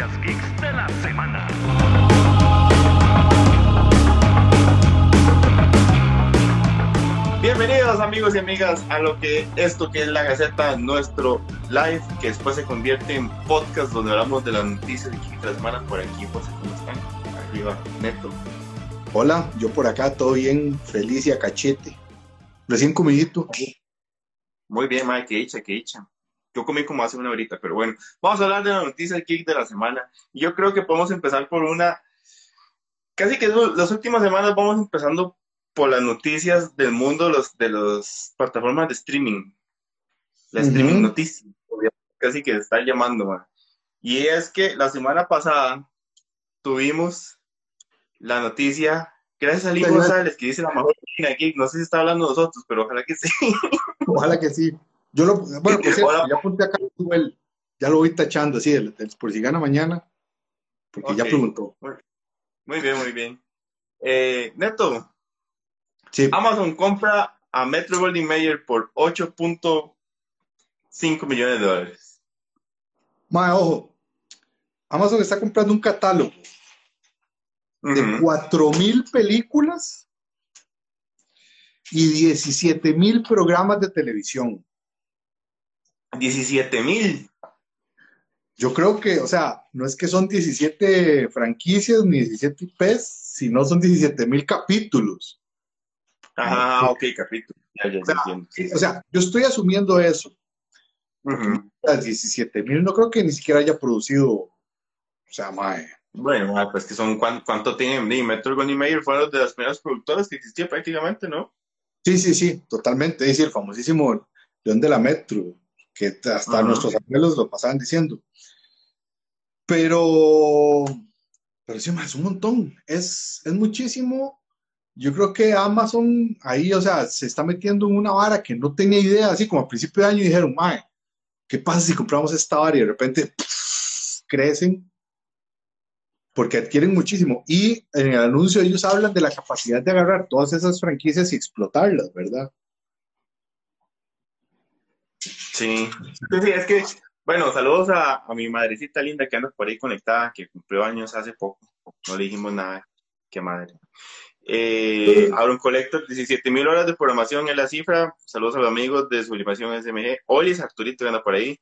noticias geeks de la semana. Bienvenidos amigos y amigas a lo que esto que es la Gaceta, nuestro live, que después se convierte en podcast donde hablamos de las noticias de la semana. Por aquí, José, ¿cómo están? Arriba, Neto. Hola, yo por acá, todo bien, feliz y a cachete. Recién comidito. Muy bien, Mike, que hecha, que hecha. Yo comí como hace una horita, pero bueno, vamos a hablar de la noticia geek de la semana. Yo creo que podemos empezar por una, casi que las últimas semanas vamos empezando por las noticias del mundo los, de las plataformas de streaming. La streaming Ujú. noticias, casi que está llamando. man. Y es que la semana pasada tuvimos la noticia, gracias a Lee. González, que dice la mejor página geek, no sé si está hablando de nosotros, pero ojalá que sí. Ojalá que sí. Yo lo, bueno, cierto, ya apunté acá, Google, ya lo voy tachando así, el- el- por si gana mañana, porque ya preguntó. Muy bien, muy bien. Eh, Neto, Sí, Amazon compra a Metro Goldwyn Mayer por 8.5 millones de dólares. Mae, ojo, Amazon está comprando un catálogo de Ujú. 4.000 películas y 17.000 programas de televisión. 17 mil. Yo creo que, o sea, no es que son 17 franquicias ni 17 IPs, sino son 17.000 capítulos. Ajá, ok, capítulo. Ya, ya, O sea. O sea, yo estoy asumiendo eso. Ujú. Las 17.000 no creo que ni siquiera haya producido, o sea, mae. Bueno, ah, pues que son cuán- cuánto tienen. Metro Goldwyn Mayer fueron de las primeras productoras que existía prácticamente, ¿no? Sí, sí, sí, totalmente. Es decir, el famosísimo León de la Metro, que hasta Ajá. nuestros abuelos lo pasaban diciendo. Pero, pero sí, es un montón. Es, es muchísimo. Yo creo que Amazon ahí, o sea, se está metiendo en una vara que no tenía idea, así como a principio de año dijeron, mae, ¿qué pasa si compramos esta vara y de repente pff, crecen? Porque adquieren muchísimo. Y en el anuncio ellos hablan de la capacidad de agarrar todas esas franquicias y explotarlas, ¿verdad? Sí. Sí, es que, bueno, saludos a, a mi madrecita linda que anda por ahí conectada, que cumplió años hace poco. No le dijimos nada. Qué madre. Eh, Aaron Collector, 17 mil horas de programación en la cifra. Saludos a los amigos de Sublimación SMG. Olis, Arturito que anda por ahí.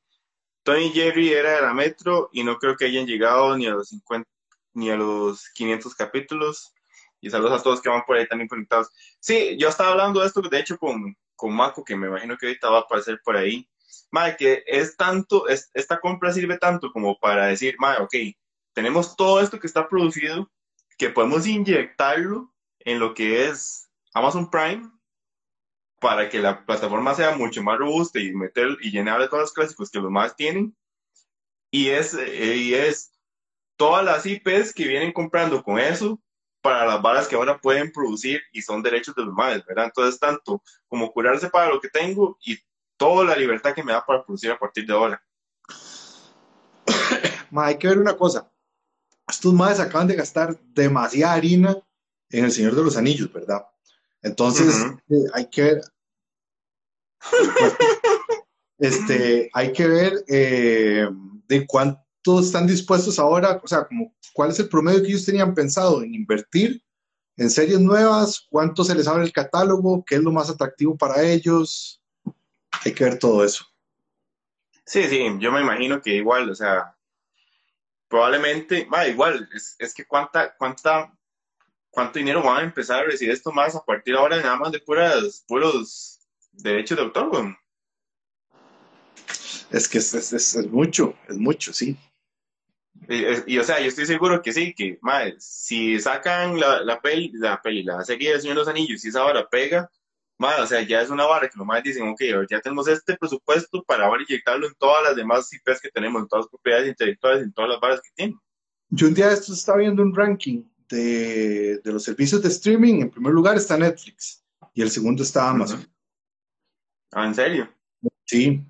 Tony Jerry era de la Metro y no creo que hayan llegado ni a los 50 ni a los 500 capítulos. Y saludos a todos que van por ahí también conectados. Sí, yo estaba hablando de esto, de hecho, con, con Mako, que me imagino que ahorita va a aparecer por ahí. Mae, que es tanto, es- esta compra sirve tanto como para decir, mae, ok, tenemos todo esto que está producido, que podemos inyectarlo en lo que es Amazon Prime para que la plataforma sea mucho más robusta y meter y llenar de todos los clásicos que los más tienen. Y es, y es todas las IPs que vienen comprando con eso para las balas que ahora pueden producir y son derechos de los más, ¿verdad? Entonces, tanto como curarse para lo que tengo y toda la libertad que me da para producir a partir de ahora. Ma, hay que ver una cosa. Estos madres acaban de gastar demasiada harina en El Señor de los Anillos, ¿verdad? Entonces, eh, hay que ver. este, hay que ver eh, de cuánto están dispuestos ahora, o sea, como cuál es el promedio que ellos tenían pensado en invertir en series nuevas, cuánto se les abre el catálogo, qué es lo más atractivo para ellos. Hay que ver todo eso. Sí, sí, yo me imagino que igual, o sea, probablemente, va, igual, es, es que cuánta, cuánta, cuánto dinero van a empezar a recibir esto más a partir ahora nada más de puras, puros derechos de autor. Es que es, es- es- mucho, es mucho, sí. Y, y, o sea, yo estoy seguro que sí, que, madre, si sacan la, la peli, la peli, la serie de Señor de los Anillos, y esa vara pega, madre, o sea, ya es una vara que los más dicen, ok, ya tenemos este presupuesto para ahora inyectarlo en todas las demás IPs que tenemos, en todas las propiedades intelectuales, en todas las varas que tienen. Yo un día de estos estaba viendo un ranking de, de los servicios de streaming. En primer lugar está Netflix y el segundo está Amazon. Ah, ¿en serio? Sí.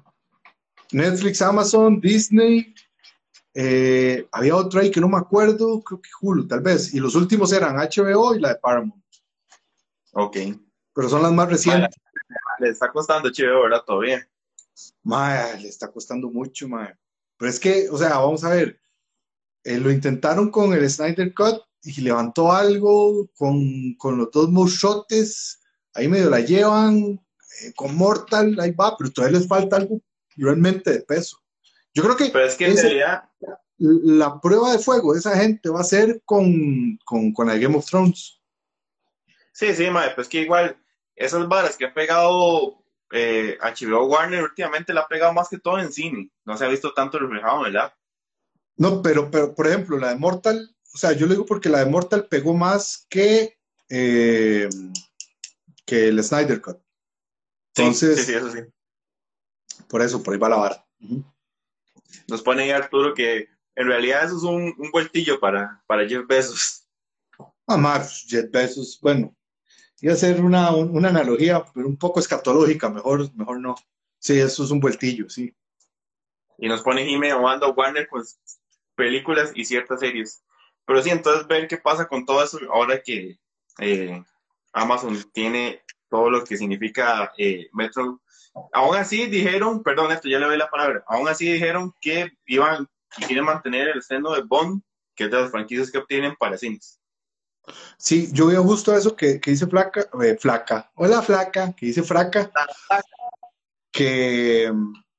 Netflix, Amazon, Disney. eh, había otro ahí que no me acuerdo, creo que Hulu, tal vez. Y los últimos eran HBO y la de Paramount. Ok. Pero son las más recientes. Le está costando chido, ¿verdad? Todavía. Mae, le está costando mucho, mae. Pero es que, o sea, vamos a ver. eh, lo intentaron con el Snyder Cut y levantó algo con, con los dos mochotes, ahí medio la llevan, eh, con Mortal, ahí va, pero todavía les falta algo realmente de peso. Yo creo que, Pero es que en realidad, la prueba de fuego de esa gente va a ser con, con, con la Game of Thrones. Sí, sí, mae, pues que igual, esas varas que ha pegado eh, HBO Warner últimamente la ha pegado más que todo en cine. No se ha visto tanto reflejado, ¿verdad? No, pero, pero por ejemplo, la de Mortal, o sea, yo le digo porque la de Mortal pegó más que, eh, que el Snyder Cut. Entonces, sí, sí, eso sí. por eso, por ahí va la vara. Nos pone ahí Arturo que en realidad eso es un, un vueltillo para, para Jeff Bezos. Ah, Max, Jet Bezos, bueno, iba a ser una, un- una analogía, un poco escatológica, mejor, mejor no. Sí, eso es un vueltillo, sí. Y nos pone Jimmy amando Warner con películas y ciertas series. Pero sí, entonces ver qué pasa con todo eso ahora que eh, Amazon tiene todo lo que significa eh, Metro. Aún así dijeron, perdón, esto ya le doy la palabra, aún así dijeron que iban y quieren mantener el estreno de Bond, que es de las franquicias que obtienen para cines. Sí, yo veo justo eso que, que dice Flaca, eh, Flaca, hola Flaca, que dice Fraca, que,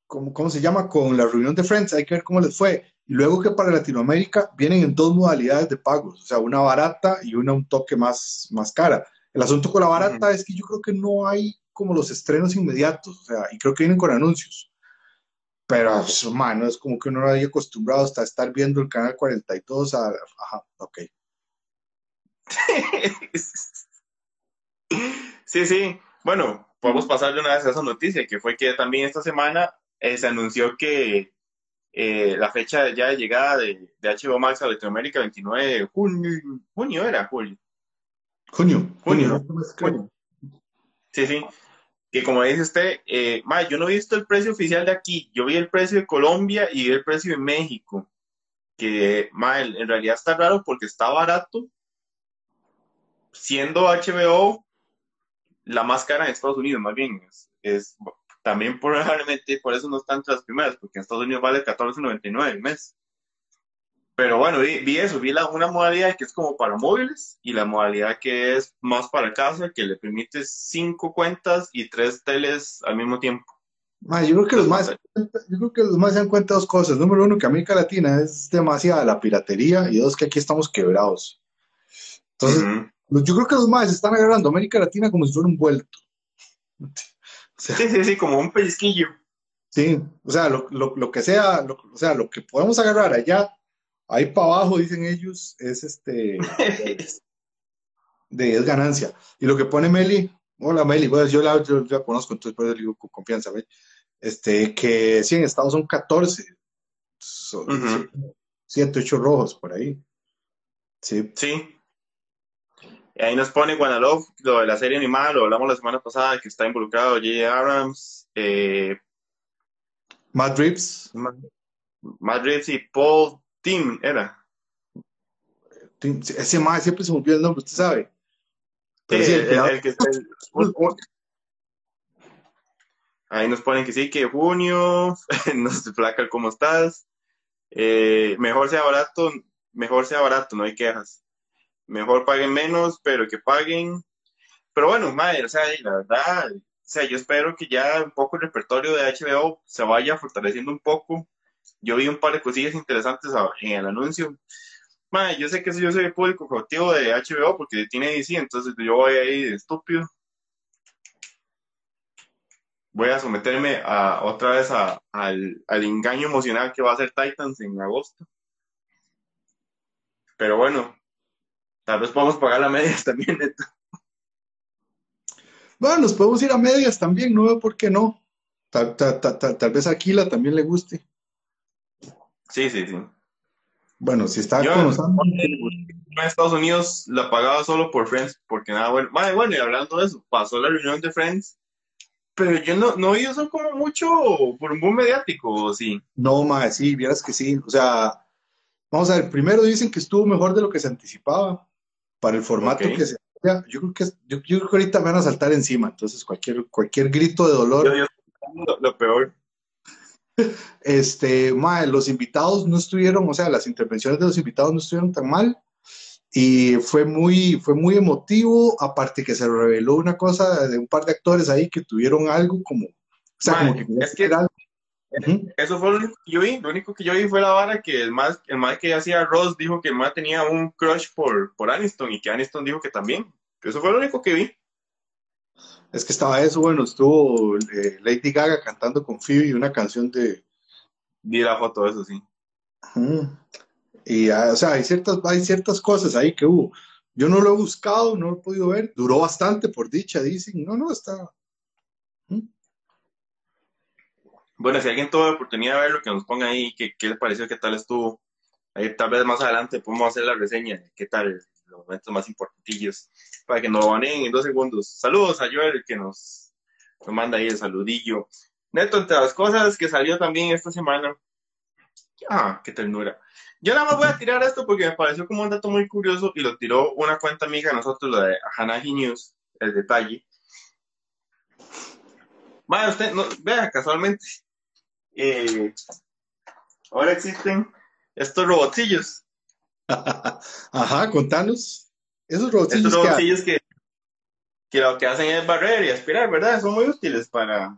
¿cómo, cómo se llama? Con la reunión de Friends, hay que ver cómo les fue. Y luego que para Latinoamérica vienen en dos modalidades de pagos, o sea, una barata y una un toque más, más cara. El asunto con la barata es que yo creo que no hay como los estrenos inmediatos, o sea, y creo que vienen con anuncios. Pero, pues, mano, es como que uno no había acostumbrado hasta estar viendo el canal 42 a, ajá, ok. Sí, sí. Bueno, podemos pasar de una vez a esa noticia, que fue que también esta semana eh, se anunció que eh, la fecha ya de llegada de, de HBO Max a Latinoamérica, 29 de junio, junio era, julio. Junio, Junio, junio. Sí, sí. Que como dice usted, eh, ma, yo no he visto el precio oficial de aquí, yo vi el precio de Colombia y vi el precio de México, que ma, en realidad está raro porque está barato, siendo HBO la más cara en Estados Unidos, más bien. Es, es- también probablemente por eso no está entre las primeras, porque en Estados Unidos vale $14.99 el mes. Pero bueno, vi, vi eso, vi la, una modalidad que es como para móviles y la modalidad que es más para casa, que le permite cinco cuentas y tres teles al mismo tiempo. Ma, yo creo que los más, yo creo que los más se dan cuenta dos cosas. Número uno, que América Latina es demasiada la piratería y dos, que aquí estamos quebrados. Entonces, Ujú. Yo creo que los más están agarrando a América Latina como si fuera un vuelto. O sea, Sí, sí, sí, como un pellizquillo. sí, o sea, lo, lo- lo que sea, lo, o sea, lo que podemos agarrar allá, ahí para abajo, dicen ellos, es este, de es ganancia. Y lo que pone Meli, hola Meli, bueno, yo la, yo la conozco, entonces por eso le digo con confianza. Este, que sí, en Estados son 14, son Ujú. 7, 8 rojos por ahí. Sí, Sí. Ahí nos pone Guanalov, lo de la serie animada, lo hablamos la semana pasada, que está involucrado J.J. Abrams, eh, Matt Reeves, Matt Reeves y Paul Tim, era. Tim- ese más siempre se me olvida el nombre, usted sabe. Sí, Pero sí, el el- creador- el que- el- un- un- Ahí nos ponen que sí, que junio, nos flaca cómo estás. Eh, mejor sea barato, mejor sea barato, no hay quejas. Mejor paguen menos, pero que paguen. Pero bueno, madre, o sea, la verdad, o sea, yo espero que ya un poco el repertorio de HBO se vaya fortaleciendo un poco. Yo vi un par de cosillas interesantes en el anuncio. Madre, yo sé que yo soy el público cautivo de HBO porque tiene DC, entonces yo voy ahí de estúpido. Voy a someterme a, otra vez a- al, al engaño emocional que va a ser Titans en agosto. Pero bueno, tal vez podamos pagar la media también. Neto. Bueno, nos podemos ir a medias también, no veo por qué no. Tal, tal- tal- tal- tal vez a Aquila también le guste. Sí, sí, sí. Bueno, si está Yo con en Estados Unidos la pagaba solo por Friends, porque nada bueno. Madre, bueno, y hablando de eso, pasó la reunión de Friends, pero yo no, no vi eso como mucho por un boom mediático, ¿o sí. No, más sí, vieras que sí. O sea, vamos a ver, primero dicen que estuvo mejor de lo que se anticipaba para el formato que se hacía. Yo creo que, yo, yo creo que ahorita me van a saltar encima, entonces cualquier, cualquier grito de dolor. Yo, yo- lo, lo peor. Este, mae, los invitados no estuvieron, o sea, las intervenciones de los invitados no estuvieron tan mal y fue muy, fue muy emotivo, aparte que se reveló una cosa de un par de actores ahí que tuvieron algo como, o sea, Mae, como que, es que- era- Eso fue lo único que yo vi. Lo único que yo vi fue la vara que el más, el más que hacía Ross dijo que el más tenía un crush por, por Aniston y que Aniston dijo que también. Eso fue lo único que vi. Es que estaba eso, bueno, estuvo eh, Lady Gaga cantando con Phoebe una canción de... Vi la foto eso, sí. Y, ah, o sea, hay ciertas, hay ciertas cosas ahí que hubo. Yo no lo he buscado, no lo he podido ver. Duró bastante, por dicha, dicen. No, no, está... Ujú. Bueno, si alguien tuvo la oportunidad de verlo, que nos ponga ahí qué, qué les pareció, qué tal estuvo. Ahí tal vez más adelante podemos hacer la reseña de qué tal, los momentos más importantillos, para que nos baneen en dos segundos. Saludos a Joel, que nos, nos manda ahí el saludillo. Neto, entre las cosas que salió también esta semana. Ah, qué ternura. Yo nada más voy a tirar esto porque me pareció como un dato muy curioso y lo tiró una cuenta amiga de nosotros, la de Hanahi News, el detalle. Vaya, usted, vea, casualmente, eh, ahora existen estos robotcillos. Ajá, contanos. Esos robotcillos Estos que robotcillos que, que lo que hacen es barrer y aspirar, ¿verdad? Son muy útiles para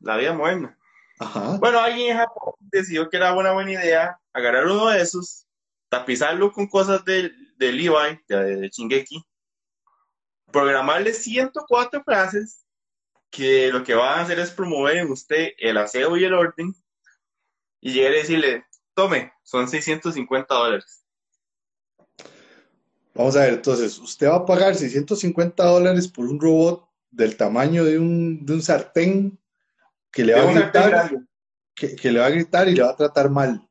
la vida moderna. Ajá. Bueno, alguien en Japón decidió que era una buena idea agarrar uno de esos, tapizarlo con cosas del de Levi, de, de Shingeki, programarle 104 frases que lo que van a hacer es promover en usted el aseo y el orden y llegar a decirle, tome, son 650 dólares. Vamos a ver, entonces, usted va a pagar 650 dólares por un robot del tamaño de un, de un sartén que le va a gritar, que, que le va a gritar y le va a tratar mal.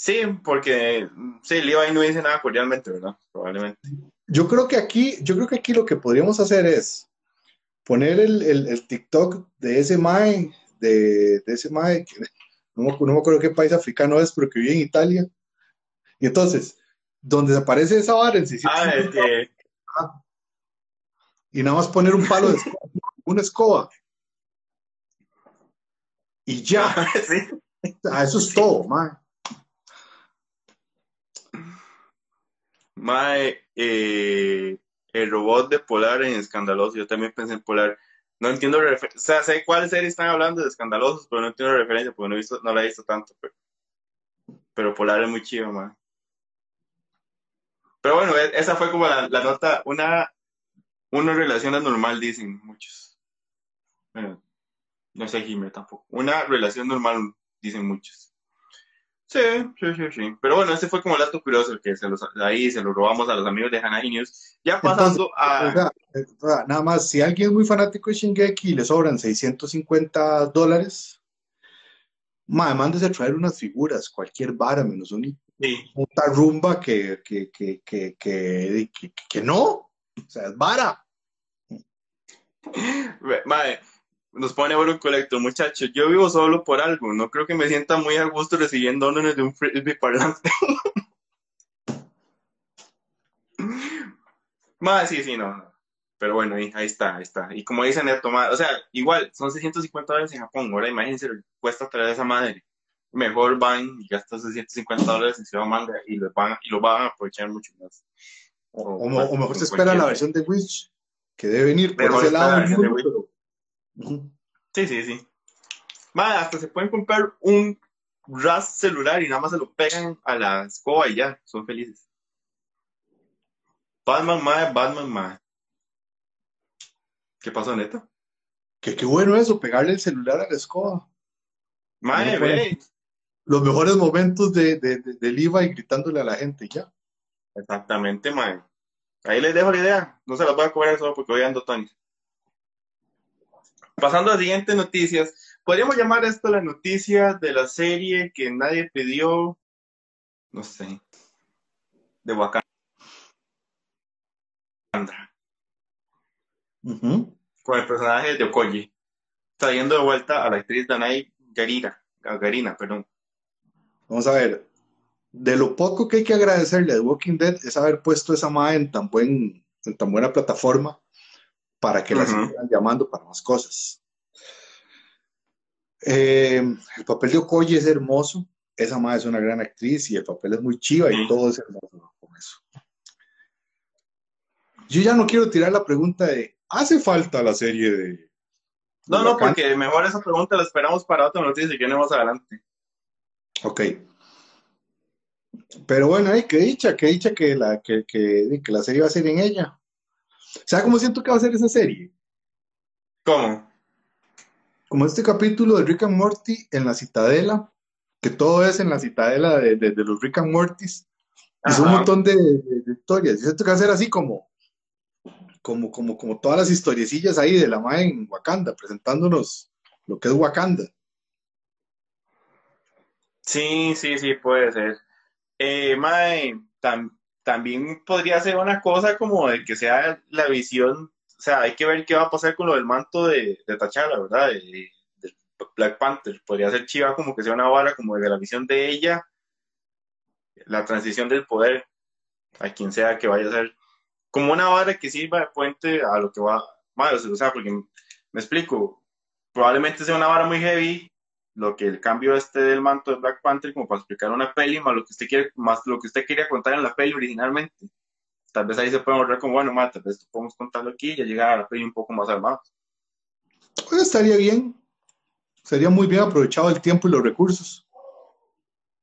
Sí, porque sí, Levi no dice nada cordialmente, ¿verdad? Probablemente. Yo creo que aquí, yo creo que aquí lo que podríamos hacer es poner el, el- el TikTok de ese mae, de, de ese mae, que no, no me acuerdo qué país africano es, pero que vive en Italia. Y entonces, donde aparece esa vara en 650 Ah, que, y nada más poner un palo de escoba, una escoba. Y ya, sí. Ah, eso es todo, mae. Mae, eh, el robot de Polar en Escandaloso, yo también pensé en Polar. No entiendo, o sea, sé cuál serie están hablando de Escandalosos, pero no entiendo referencia porque no, he visto, no la he visto tanto. Pero, pero Polar es muy chido, mae. Pero bueno, e- esa fue como la, la nota, una, una relación anormal, dicen muchos. Bueno, no sé, Jimé tampoco. Una relación normal, dicen muchos. Sí, sí, sí, sí. Pero bueno, ese fue como el dato curioso que se los, ahí se lo robamos a los amigos de Hanahi News. Ya pasando a... eh, o sea, nada más, si alguien es muy fanático de Shingeki y le sobran 650 dólares, mae, mándese a traer unas figuras, cualquier vara, menos un Sí, puta rumba que, que, que, que, que, no. O sea, es vara. Mae, nos pone Oro Collector, muchachos. Yo vivo solo por algo. No creo que me sienta muy a gusto recibiendo órdenes de un frisbee parlante. Mae, sí, sí, no. Pero bueno, ahí, ahí está, ahí está. Y como dicen Neto, mae, o sea, igual, son 650 dólares en Japón. Ahora imagínense, cuesta traer esa madre. Mejor van y gastan 650 dólares en Ciudad Manga y los van, y lo van a aprovechar mucho más. O, o mo- o mejor se espera la versión de Wish, que debe venir por ese lado Sí, sí, sí. Madre, hasta se pueden comprar un RAS celular y nada más se lo pegan a la escoba y ya, son felices. Batman, madre, Batman, madre. ¿Qué pasó, neta? Que qué bueno eso, pegarle el celular a la escoba. Madre, ve. Los mejores momentos de, de, de, del IVA y gritándole a la gente, ya. Exactamente, madre. Ahí les dejo la idea. No se las voy a cobrar solo porque hoy ando Tony. Pasando a las siguientes noticias. Podríamos llamar esto la noticia de la serie que nadie pidió. No sé. De Wakanda. Ujú. con el personaje de Okoye, trayendo de vuelta a la actriz Danai Garira, Garina, perdón. Vamos a ver. De lo poco que hay que agradecerle a The Walking Dead es haber puesto esa madre en tan, buen, en tan buena plataforma para que la Ujú. sigan llamando para más cosas. Eh, el papel de Okoye es hermoso. Esa madre es una gran actriz y el papel es muy chiva y todo es hermoso con eso. Yo ya no quiero tirar la pregunta de ¿hace falta la serie de... No, no, porque mejor esa pregunta la esperamos para otra noticia y que más adelante. Ok. Pero bueno, hay que dicha, que dicha que la, que, que, que la serie va a ser en ella. ¿Sabes cómo siento que va a ser esa serie? ¿Cómo? Como este capítulo de Rick and Morty en la Citadela, que todo es en la Citadela de, de, los Rick and Mortys. Es un montón de, historias. Yo siento que va a ser así como, como, como, como todas las historiecillas ahí de la MAE en Wakanda, presentándonos lo que es Wakanda. Sí, sí, sí, puede ser. Eh, Mae, también podría ser una cosa como de que sea la visión, o sea, hay que ver qué va a pasar con lo del manto de, de T'Challa, ¿verdad? De, Black Panther. Podría ser chiva como que sea una vara como de la visión de ella, la transición del poder a quien sea que vaya a ser, como una vara que sirva de puente a lo que va, o sea, porque me explico, probablemente sea una vara muy heavy lo que el cambio este del manto de Black Panther como para explicar una peli más lo que usted quiere más lo que usted quería contar en la peli originalmente. Tal vez ahí se puede ahorrar como bueno mata, tal vez podemos contarlo aquí y ya llegar a la peli un poco más armado pues estaría bien. Sería muy bien aprovechado el tiempo y los recursos.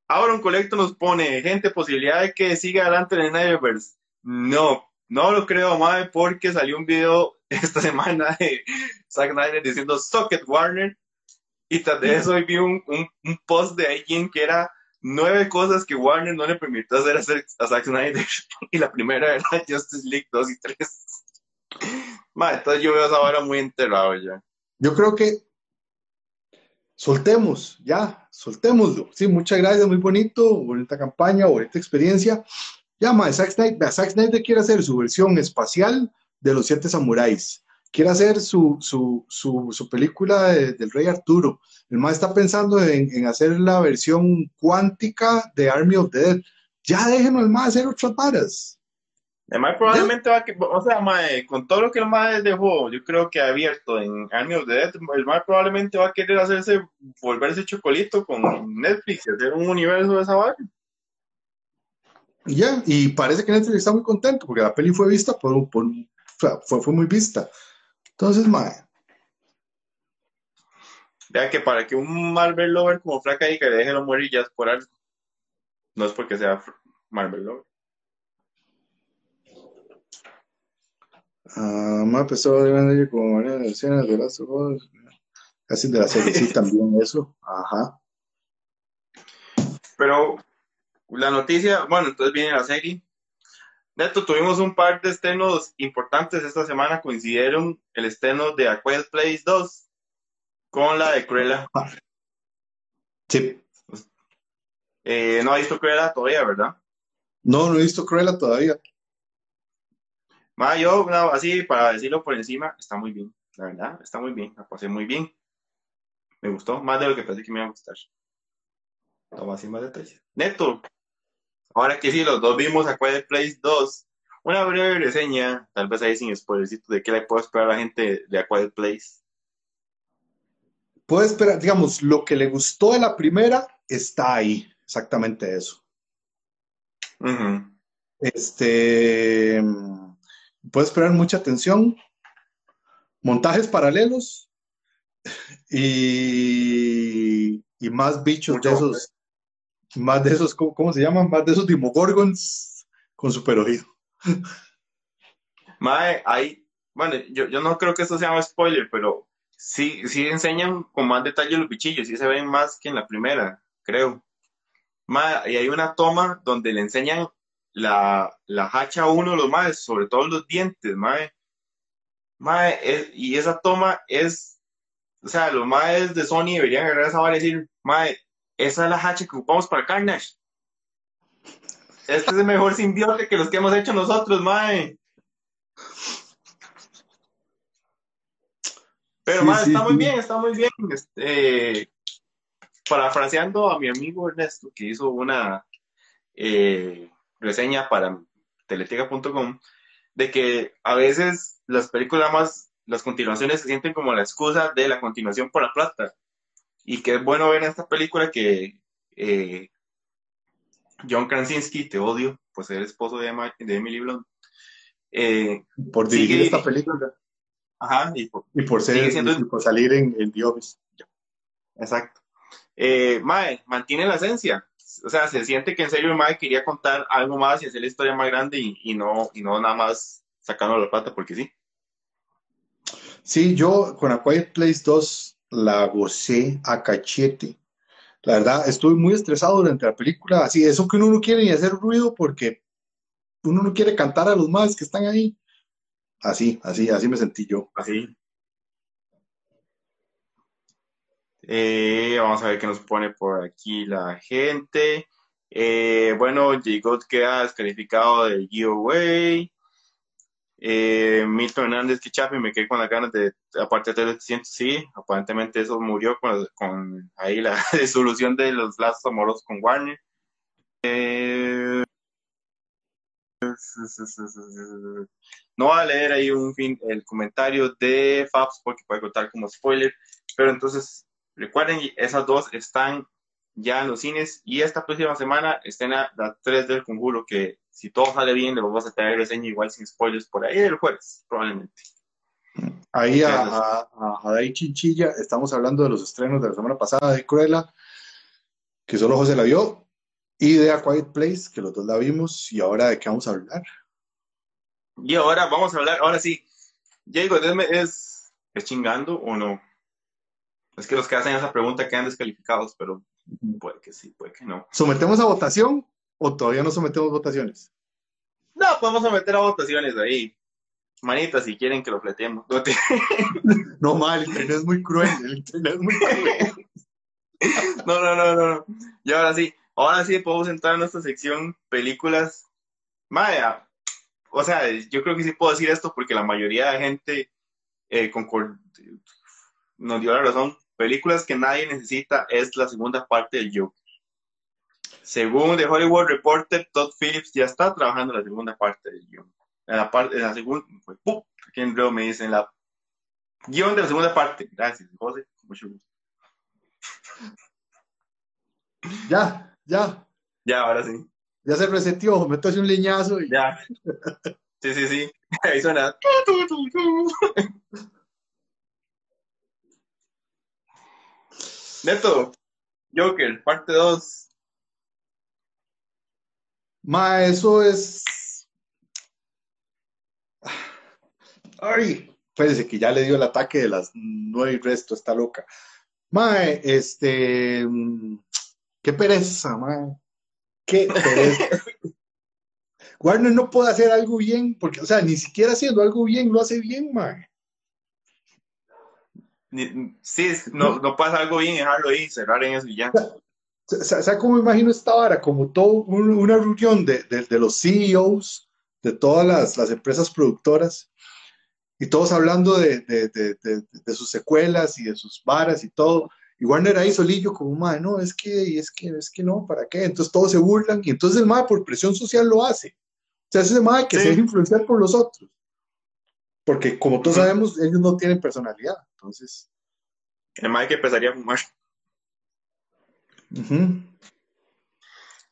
Ahora un colecto nos pone gente posibilidad de que siga adelante en el Snyderverse no no lo creo madre porque salió un video esta semana de Zack Snyder diciendo Socket Warner y tras de eso hoy vi un, un, post de alguien que era nueve cosas que Warner no le permitió hacer a, Zack Snyder. Y la primera era Justice League 2 y 3. entonces yo veo esa hora muy enterrado ya. Yo creo que soltemos, ya, soltémoslo. Sí, muchas gracias, muy bonito, bonita campaña, bonita experiencia. Ya, ma, Zack Snyder, Zack Snyder quiere hacer su versión espacial de los siete samuráis quiere hacer su, su, su, su película del Rey Arturo. El más está pensando en, en, hacer la versión cuántica de Army of the Dead. Ya déjenlo el más hacer otras varas. El más probablemente va a, o sea, mae, con todo lo que el más dejó, yo creo que abierto en Army of the Dead, el más probablemente va a querer hacerse, volverse chocolito con Netflix y hacer un universo de esa vara. Ya, y parece que Netflix está muy contento porque la peli fue vista por, por fue, fue muy vista. Entonces, mae. Vea que para que un Marvel Lover como Flaca y que le deje los muerillas por algo. No es porque sea Marvel Lover. Ah, me empezó de vender como María de escenas de las. Casi de la serie, sí, también eso. Ajá. Pero la noticia, bueno, entonces viene la serie. Neto, tuvimos un par de estrenos importantes esta semana. Coincidieron el estreno de A Quiet Place 2 con la de Cruella. Sí. Eh, no ha visto Cruella todavía, ¿verdad? No, no he visto Cruella todavía. Ma, yo, así para decirlo por encima, está muy bien, la verdad, está muy bien, la pasé muy bien. Me gustó más de lo que pensé que me iba a gustar. Toma así más detalles. Neto, Ahora que sí, los dos vimos a Quiet Place 2. Una breve reseña, tal vez ahí sin spoilercito, de qué le puedo esperar a la gente de A Quiet Place. Puede esperar, digamos, lo que le gustó de la primera está ahí, exactamente eso. Este. Puede esperar mucha atención, montajes paralelos y, y más bichos de esos más de esos, ¿cómo, se llaman? Más de esos Dimogorgons con super oído. Mae, hay, bueno, yo, yo no creo que esto sea un spoiler, pero sí, sí enseñan con más detalle los bichillos, sí se ven más que en la primera, creo. Mae, y hay una toma donde le enseñan la, la hacha a uno de los maes, sobre todo los dientes, mae. Mae, y esa toma es, o sea, los maes de Sony deberían agarrar esa vara y decir, mae, esa es la hacha que ocupamos para Carnage. Este es el mejor simbiote que los que hemos hecho nosotros, mae. Pero, mae, está muy bien, está muy bien. Este, parafraseando a mi amigo Ernesto, que hizo una eh, reseña para teletica.com, de que a veces las películas más, las continuaciones se sienten como la excusa de la continuación por la plata. Y que es bueno ver en esta película que eh, John Krasinski, te odio, pues ser esposo de, de Emily Blunt. Eh, por dirigir esta película. Ajá, y por, ser, por salir en, en The Office. Exacto. Eh, Mae, mantiene la esencia. O sea, se siente que en serio Mae quería contar algo más y hacer la historia más grande y, no, y no nada más sacando la plata porque sí. Sí, yo con A Quiet Place 2 la gocé a cachete. La verdad, estuve muy estresado durante la película. Así, eso que uno no quiere ni hacer ruido porque uno no quiere cantar a los más que están ahí. Así, así, así me sentí yo. Así. Eh, vamos a ver qué nos pone por aquí la gente. Eh, bueno, J. queda descalificado del giveaway. Eh, Milton Hernández, que chape, me quedé con las ganas de, aparte de 300, sí, aparentemente eso murió con, ahí la resolución de los lazos amorosos con Warner. Eh, no voy a leer ahí un el comentario de Fabs porque puede contar como spoiler, pero entonces recuerden, esas dos están ya en los cines y esta próxima semana estén las tres del conjuro que si todo sale bien le vamos a tener reseña igual sin spoilers por ahí el jueves probablemente ahí a, a, a, Chinchilla estamos hablando de los estrenos de la semana pasada de Cruella que solo José la vio y de A Quiet Place que los dos la vimos y ahora de qué vamos a hablar y ahora vamos a hablar ahora sí Diego ¿es, es chingando o no? Es que los que hacen esa pregunta quedan descalificados, pero Puede que sí, puede que no. ¿Sometemos a votación o todavía no sometemos votaciones? No, podemos someter a votaciones ahí. Manita, si quieren que lo fletemos. No, mal, el internet es muy cruel. El internet es muy cruel. no, no, no, no. Y ahora sí, ahora sí podemos entrar en nuestra sección películas. Maya, o sea, yo creo que sí puedo decir esto porque la mayoría de gente eh, nos dio la razón películas que nadie necesita es la segunda parte del Joker. Según The Hollywood Reporter, Todd Phillips ya está trabajando en la segunda parte del guion. En la parte, en la segunda, pues, ¡pum! Aquí en me dicen la guion de la segunda parte. Gracias, José. Mucho gusto. Ya, ya. Ya, ahora sí. Ya se resetió, meto un leñazo y. Ya. Sí, sí, sí. Ahí suena. Neto, Joker, parte 2. Ma, eso es. Ay, espérese que ya le dio el ataque de las nueve y resto, está loca. Ma, este. Qué pereza, ma. Qué pereza. Warner no puede hacer algo bien, porque, o sea, ni siquiera haciendo algo bien lo hace bien, ma sí, no, no pasa algo bien, dejarlo ahí, cerrar en eso y ya. Sea, cómo imagino esta vara? Como todo una reunión de, de, los CEOs de todas las, las, empresas productoras y todos hablando de, de, sus secuelas y de sus varas y todo. Y Warner ahí solillo como, madre, no, es que, es que, es que no, ¿para qué? Entonces todos se burlan y entonces el madre por presión social lo hace. O sea, ese madre que se deja influenciar por los otros. Porque como todos sabemos, ellos no tienen personalidad. Entonces. El más que empezaría a fumar.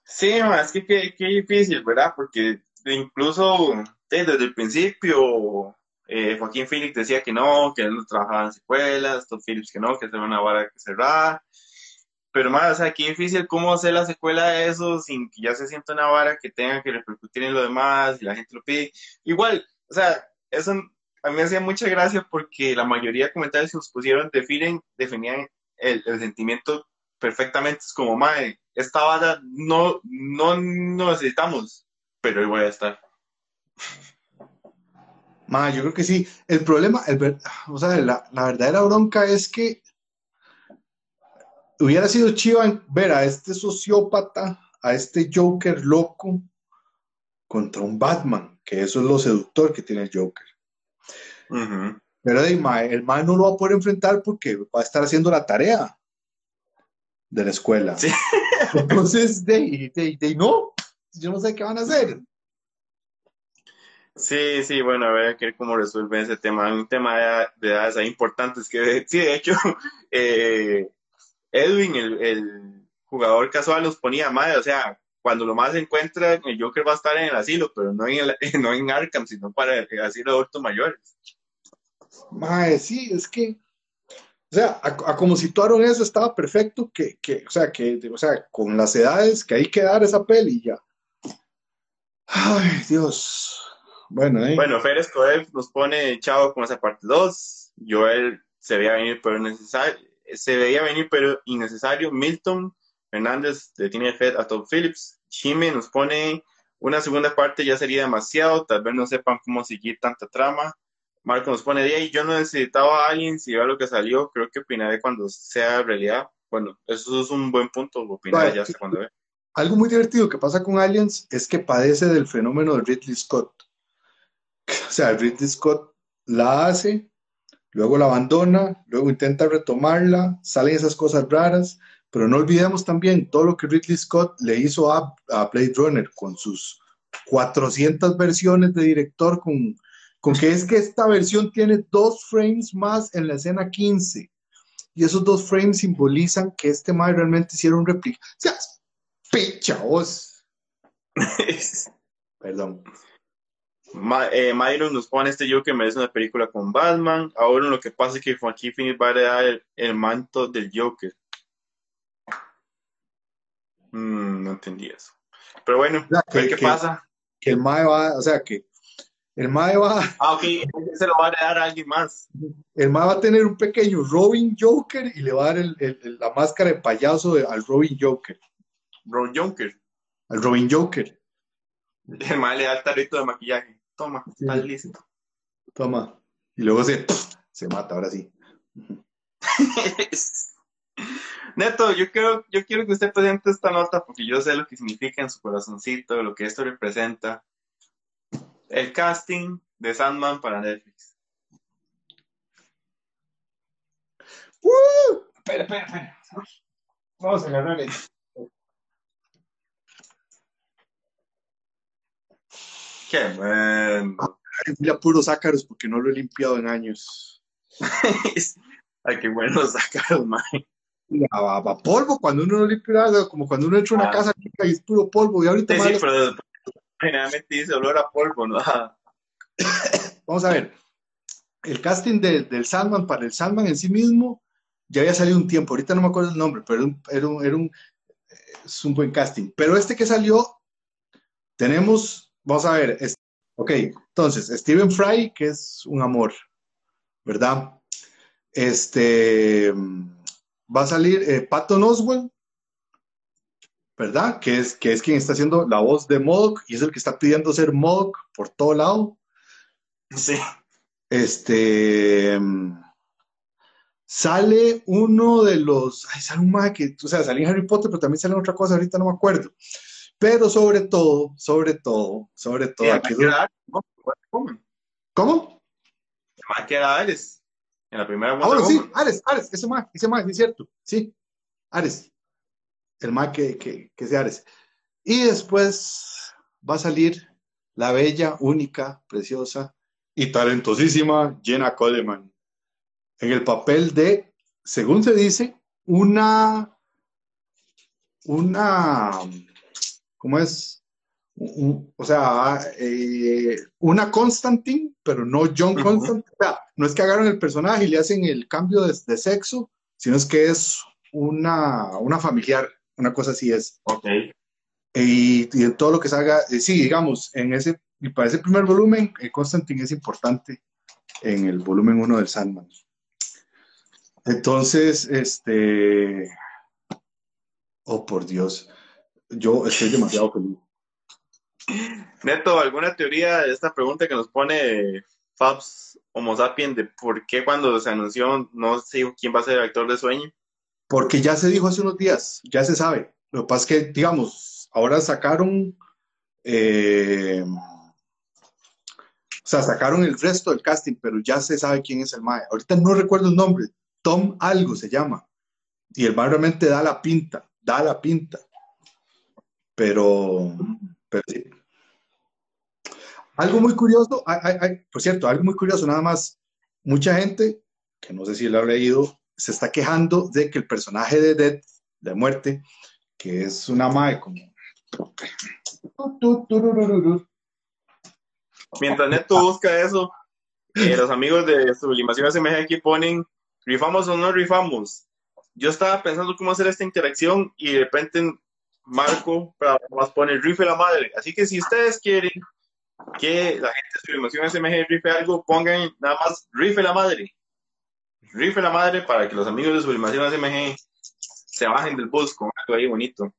Sí, es que qué, difícil, ¿verdad? Porque incluso desde el principio eh, Joaquín Phillips decía que no, que él no trabajaba en secuelas, Todd Phillips que no, que era una vara que cerrada. Pero más, o sea, qué difícil cómo hacer la secuela de eso sin que ya se sienta una vara que tenga que repercutir en lo demás y la gente lo pide. Igual, o sea, eso a mí me hacía mucha gracia porque la mayoría de comentarios que nos pusieron definen, definían el, sentimiento perfectamente. Es como, mae, esta banda no, no, necesitamos, pero hoy voy a estar. Ma, yo creo que sí. El problema, el, o sea, la, la, verdadera bronca es que hubiera sido chido ver a este sociópata, a este Joker loco, contra un Batman, que eso es lo seductor que tiene el Joker. Pero el mae no lo va a poder enfrentar porque va a estar haciendo la tarea de la escuela. Entonces, de, de, no, yo no sé qué van a hacer. Sí, sí, bueno, a ver, cómo resuelven ese tema. Un tema de, edades ahí importantes que, sí, de hecho, eh, Edwin, el, el jugador casual, nos ponía madre, o sea, cuando lo más se encuentra, el Joker va a estar en el asilo, pero no en, el, no en Arkham, sino para el asilo de adultos mayores. Mae, sí, es que, o sea, a, a como situaron eso estaba perfecto, que, que, o sea, que, o sea, con las edades que hay que dar esa peli ya. Ay, Dios. Bueno, eh. Bueno, Férez Coel nos pone chavo con esa parte 2. Joel se veía venir, pero necesario. Se veía venir, pero innecesario. Milton Hernández detiene Fed a Tom Phillips. Jimmy nos pone una segunda parte, ya sería demasiado. Tal vez no sepan cómo seguir tanta trama. Marco nos pone ahí. Yo no necesitaba a alguien si veo lo que salió. Creo que opinaré cuando sea realidad. Bueno, eso es un buen punto. Opinaré Vale. ya hasta cuando ve. Algo muy divertido que pasa con Aliens es que padece del fenómeno de Ridley Scott. O sea, Ridley Scott la hace, luego la abandona, luego intenta retomarla, salen esas cosas raras, pero no olvidemos también todo lo que Ridley Scott le hizo a, a Blade Runner con sus 400 versiones de director, con, con que es que esta versión tiene dos frames más en la escena 15. Y esos dos frames simbolizan que este mae realmente hicieron un réplica. O sea, picha vos. Perdón. Ma- eh, Myron nos pone este Joker merece una película con Batman. Ahora lo que pasa es que Joaquín Phoenix va a heredar el, el manto del Joker. Mm, no entendí eso. Pero bueno, Ya, a ver que- qué que- pasa. Que el mae va, o sea, que el mae va, Ah, ok, se lo va a heredar a alguien más. el mae va a tener un pequeño Robin Joker y le va a dar el- la máscara de payaso de- al Robin Joker, Ron Joker. al Robin Joker. El mal le da el tarrito de maquillaje. Toma, está listo. Toma. Y luego se, se mata, ahora sí. Neto, yo quiero, yo quiero que usted presente esta nota porque yo sé lo que significa en su corazoncito, lo que esto representa. El casting de Sandman para Netflix. ¡Uh! Espera, espera, espera. Vamos a agarrar esto. Qué bueno. Mira, puros ácaros porque no lo he limpiado en años. Ay, qué bueno sacar, man. A, a- polvo, cuando uno no limpia, como cuando uno entra a una Ah. casa y es puro polvo. Y ahorita Sí, mae, sí, pero generalmente dice olor a polvo, ¿no? Vamos a ver. El casting de- del Sandman para el Sandman en sí mismo ya había salido un tiempo. Ahorita no me acuerdo el nombre, pero era un, era un- era un- es un buen casting. Pero este que salió, tenemos, vamos a ver. es- ok, entonces, Stephen Fry, que es un amor, ¿verdad? Este va a salir eh, Patton Oswalt, ¿verdad? Que es, que es quien está haciendo la voz de MODOK y es el que está pidiendo ser MODOK por todo lado. Sí. Este mm, sale uno de los, ay, sale un mae que, o sea, sale en Harry Potter, pero también sale en otra cosa, ahorita no me acuerdo. Pero sobre todo, sobre todo, sobre todo, aquí es. ¿cómo? Además que era Ares. En la primera Ah, bueno, sí. Ares, Ares, ese mae, ese mae, es cierto, sí, Ares, el mae que, que, que sea Ares. Y después va a salir la bella, única, preciosa y talentosísima Jenna Coleman en el papel de, según se dice, una, una, ¿cómo es? Un- o sea, eh, una Constantine, pero no John. Constantine. O sea, no es que agarran el personaje y le hacen el cambio de, de sexo, sino es que es una, una familiar, una cosa así es. Ok. Y, y en todo lo que salga, eh, sí, digamos, en ese, y para ese primer volumen, eh, Constantine es importante en el volumen 1 del Sandman. Entonces, este, oh por Dios, yo estoy demasiado feliz. Neto, ¿alguna teoría de esta pregunta que nos pone Fabs Homo Sapien de por qué cuando se anunció no se dijo quién va a ser el actor de sueño? Porque ya se dijo hace unos días, ya se sabe. Lo que pasa es que, digamos, ahora sacaron, eh, o sea, sacaron el resto del casting, pero ya se sabe quién es el mae. Ahorita no recuerdo el nombre, Tom algo se llama. Y el mae realmente da la pinta, da la pinta. Pero, pero sí. Algo muy curioso, hay- por cierto, algo muy curioso, nada más, mucha gente, que no sé si lo ha leído, se está quejando de que el personaje de Dead, de muerte, que es una mae como. Mientras Neto busca eso, eh, los amigos de Sublimación SMG aquí ponen, ¿rifamos o no rifamos? Yo estaba pensando cómo hacer esta interacción y de repente Marco más pone rife la madre. Así que si ustedes quieren que la gente de Sublimación SMG rife algo, pongan nada más rife la madre. Rife la madre para que los amigos de Sublimación SMG se bajen del bus con algo ahí bonito.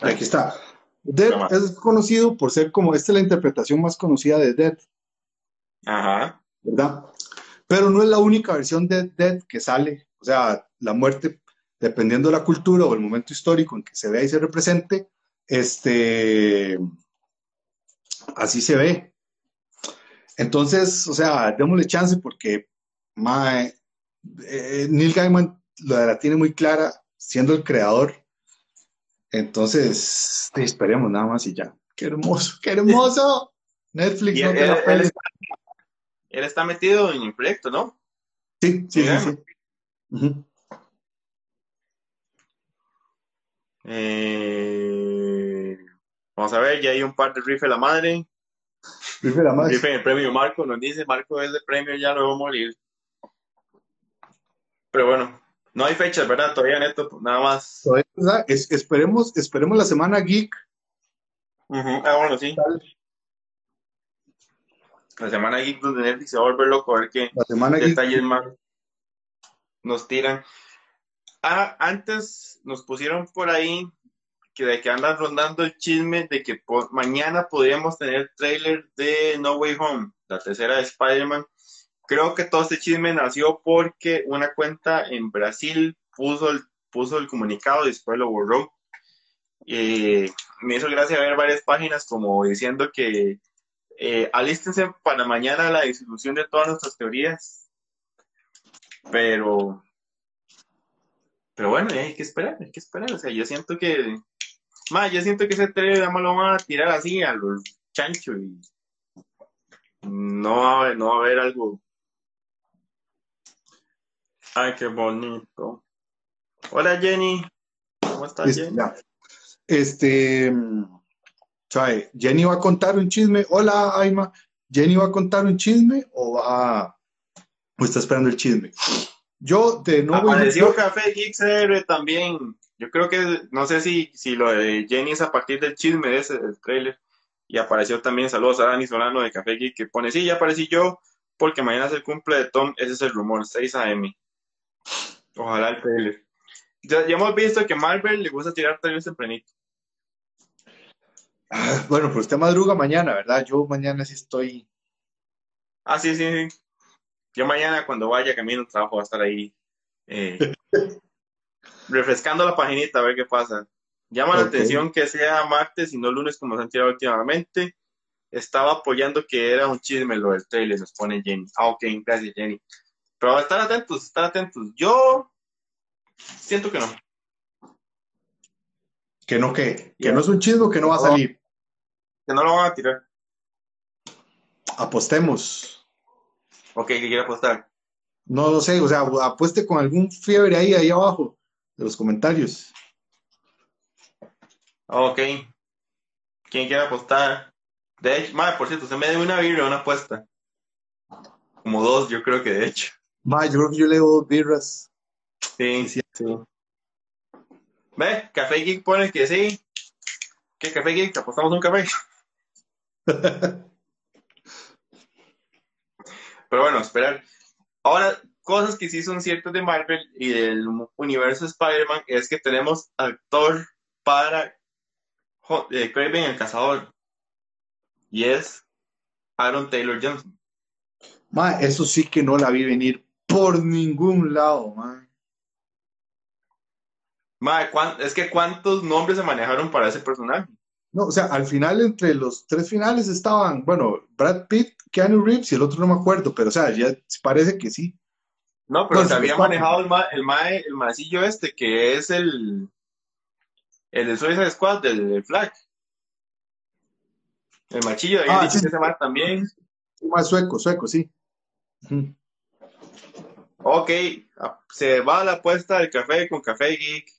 Aquí está. Dead es conocido por ser como, esta es la interpretación más conocida de Dead. Ajá. ¿Verdad? Pero no es la única versión de Dead que sale. O sea, la muerte, dependiendo de la cultura o el momento histórico en que se vea y se represente, este, así se ve. Entonces, o sea, démosle chance porque eh, Neil Gaiman la tiene muy clara siendo el creador entonces, esperemos nada más y ya. Qué hermoso, qué hermoso. Netflix no te la él, está, él, está, metido en el proyecto, ¿no? Sí, sí, sí. Eh, vamos a ver, ya hay un par de Rife la Madre. La Madre. Rife el premio Marco, nos dice, Marco es de premio, ya lo vamos a morir. Pero bueno, no hay fechas, ¿verdad? Todavía neto, nada más. esperemos, esperemos la semana geek. Ah, bueno, sí. La semana geek donde Netflix se va a volver loco a ver qué detalles más nos tiran. Ah, antes nos pusieron por ahí que de que andan rondando el chisme de que mañana podríamos tener trailer de No Way Home, la tercera de Spider-Man. Creo que todo este chisme nació porque una cuenta en Brasil puso el, puso el comunicado y después lo borró. Y me hizo gracia ver varias páginas como diciendo que eh, alístense para mañana la disolución de todas nuestras teorías. Pero, pero bueno, hay que esperar, hay que esperar. O sea, yo siento que, más, yo siento que ese trailer lo van a tirar así a los chanchos y no va, no va a haber algo Ay, qué bonito. Hola Jenny. ¿Cómo estás, este, Jenny? Este, ¿sabe? Jenny va a contar un chisme. Hola, Aima. ¿Jenny va a contar un chisme o va o está esperando el chisme? Yo de nuevo. Apareció Café Geek también. Yo creo que, no sé si, si lo de Jenny es a partir del chisme de ese del trailer. Y apareció también, saludos a Dani Solano de Café Geek, que pone, sí, ya aparecí yo, porque mañana es el cumple de Tom, ese es el rumor, 6 a.m. Ojalá el trailer. Ya, hemos visto que Marvel le gusta tirar trailers tempranito. Ah, bueno, pues usted madruga mañana, ¿verdad? Yo mañana sí estoy. Ah, sí, sí, sí. Yo mañana cuando vaya camino al trabajo va a estar ahí eh, refrescando la paginita a ver qué pasa. Llama la atención que sea martes y no lunes como se han tirado últimamente. Estaba apoyando que era un chisme lo del trailer, nos pone Jenny. Ah, ok, gracias Jenny. Pero estar atentos, estar atentos. Yo siento que no. ¿Que no qué? ¿Que no es un chismo que no va a salir? Que no lo van a tirar. Apostemos. Ok, ¿qué quiere apostar? No lo sé, o sea, apueste con algún fiebre ahí, ahí abajo, de los comentarios. Ok. ¿Quién quiere apostar? De hecho, madre, por cierto, se me dio una vibra, una apuesta. Como dos, yo creo que de hecho. Ma, yo creo que yo le doy birras. Sí, sí, sí. ¿Ve? Café Geek pone que sí. ¿Qué Café Geek? ¿Apostamos un café? Pero bueno, esperar. Ahora, cosas que sí son ciertas de Marvel y del universo Spider-Man es que tenemos actor para eh, el Cazador. Y es Aaron Taylor Johnson. Ma, eso sí que no la vi venir por ningún lado, man. es que cuántos nombres se manejaron para ese personaje. No, o sea, al final, entre los tres finales estaban, bueno, Brad Pitt, Keanu Reeves y el otro no me acuerdo, pero o sea, ya parece que sí. No, pero se había manejado el, ma, el, el maecillo este, que es el, el de Suicide Squad, del, Flag. El machillo, había ah, dicho que ese también. Más sueco, sueco, sí. Ok, se va la apuesta del café con Café Geek.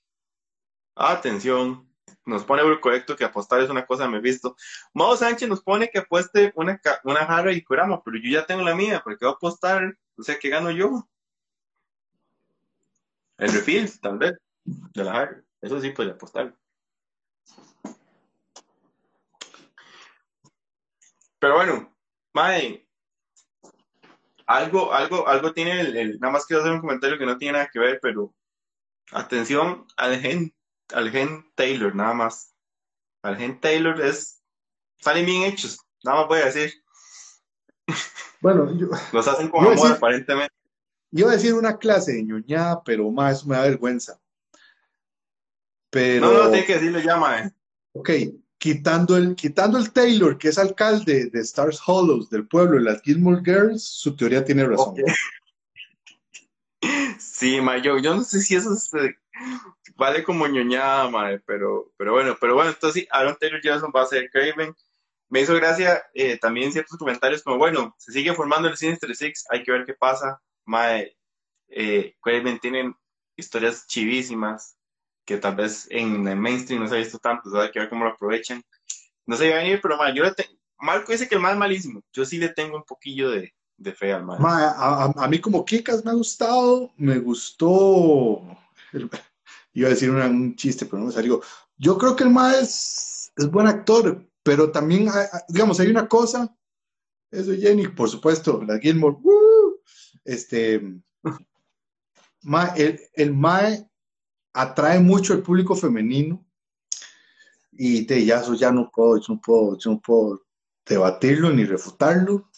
Atención, nos pone el correcto que apostar es una cosa me he visto. Mao Sánchez nos pone que apueste una, una jarra y curama, pero yo ya tengo la mía, porque voy a apostar, o sea, ¿qué gano yo? El refill, tal vez, de la jarra. Eso sí puede apostar. Pero bueno, Mae, algo, algo, algo tiene el, nada más quiero hacer un comentario que no tiene nada que ver, pero atención al gen, al gen Taylor, nada más. Al gen Taylor es, salen bien hechos, nada más voy a decir. Bueno, yo, los hacen con amor, aparentemente. Iba a decir una clase de ñoñada, pero más eso me da vergüenza. Pero... No, no, tiene que decirle ya, mae. Ok, quitando el, quitando el Taylor, que es alcalde de Stars Hollows, del pueblo de las Gilmore Girls, su teoría tiene razón. Sí, ma, yo, no sé si eso eh, vale como ñoñada, madre, pero, pero bueno, pero bueno, entonces sí, Aaron Taylor Johnson va a ser Craven. Me hizo gracia eh, también ciertos comentarios como, bueno, se sigue formando el Sinister Six, hay que ver qué pasa. Mae, eh, Craven tienen historias chivísimas, que tal vez en el mainstream no se ha visto tanto, hay que ver cómo lo aprovechan. No se iba a venir, pero yo le Marco dice que el más es malísimo. Yo sí le tengo un poquillo de, de fe al mal. a, mí como Kikas me ha gustado, me gustó, iba a decir un chiste, pero no me salió. Yo creo que el más es, buen actor, pero también, digamos, hay una cosa, eso Jenny, por supuesto, la Gilmore, este, ma, el, el Mae atrae mucho al público femenino y de ya eso ya no puedo, yo no puedo, no puedo debatirlo ni refutarlo.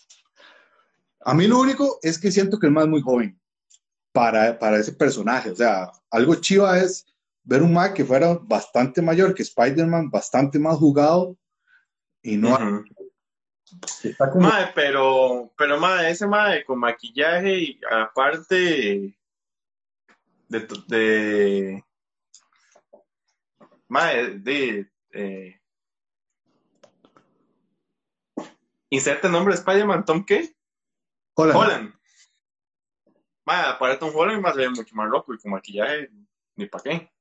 A mí lo único es que siento que el más muy joven para, para ese personaje. O sea, algo chiva es ver un Mae que fuera bastante mayor que Spider-Man, bastante más jugado y no. Pero, pero mae, ese Mae con maquillaje y aparte de, de, Mae, de. Eh, inserte el nombre de Spider-Man, ¿Tom qué? Holland. Holland. Mae, para Tom Holland va a ser mucho más loco y con maquillaje, ni para qué.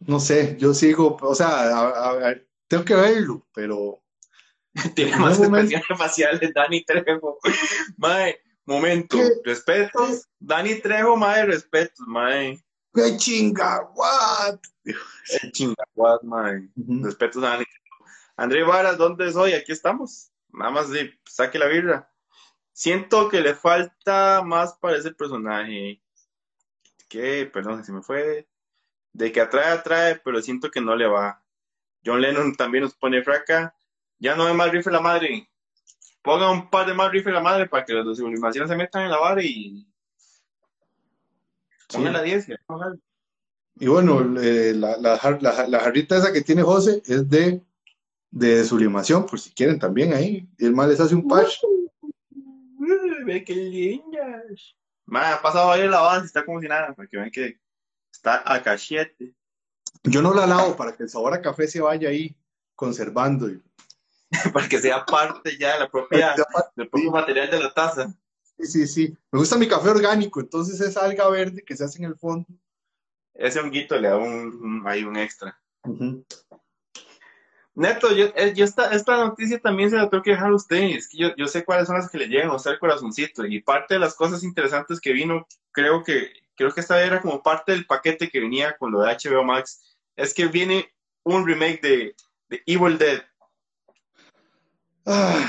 No sé, yo sigo, o sea, tengo que verlo, pero. Tiene más expresiones faciales Dani Trejo. Mae, momento, respetos. Dani Trejo, mae, respetos, mae. ¡Qué chingaguat! ¡Qué chingaguat, man! Respetos a André Varas, ¿dónde soy? Aquí estamos. Nada más de saque la birra. Siento que le falta más para ese personaje. Que, perdón, se me fue. De que atrae, atrae, pero siento que no le va. John Lennon también nos pone fraca. Ya no hay más rifle la madre. Ponga un par de más rifle la madre para que las dos sublimaciones se metan en la barra y la 10. Y bueno, la, la, jarrita esa que tiene José es de, de sublimación, por si quieren también ahí. Y el mal les hace un patch. Ve qué lindas. ha pasado ahí la base, está como si nada, para que vean que está a cachete. Yo no la lavo para que el sabor a café se vaya ahí conservando. para que sea parte ya de la propia, del propio material de la taza. Sí, sí, sí. Me gusta mi café orgánico, entonces es alga verde que se hace en el fondo. Ese honguito le da un, ahí un extra. Neto, yo, eh, esta, noticia también se la tengo que dejar a ustedes. yo, yo sé cuáles son las que le llegan a usted el corazoncito. Y parte de las cosas interesantes que vino, creo que, creo que esta era como parte del paquete que venía con lo de HBO Max, es que viene un remake de, de Evil Dead. Ah,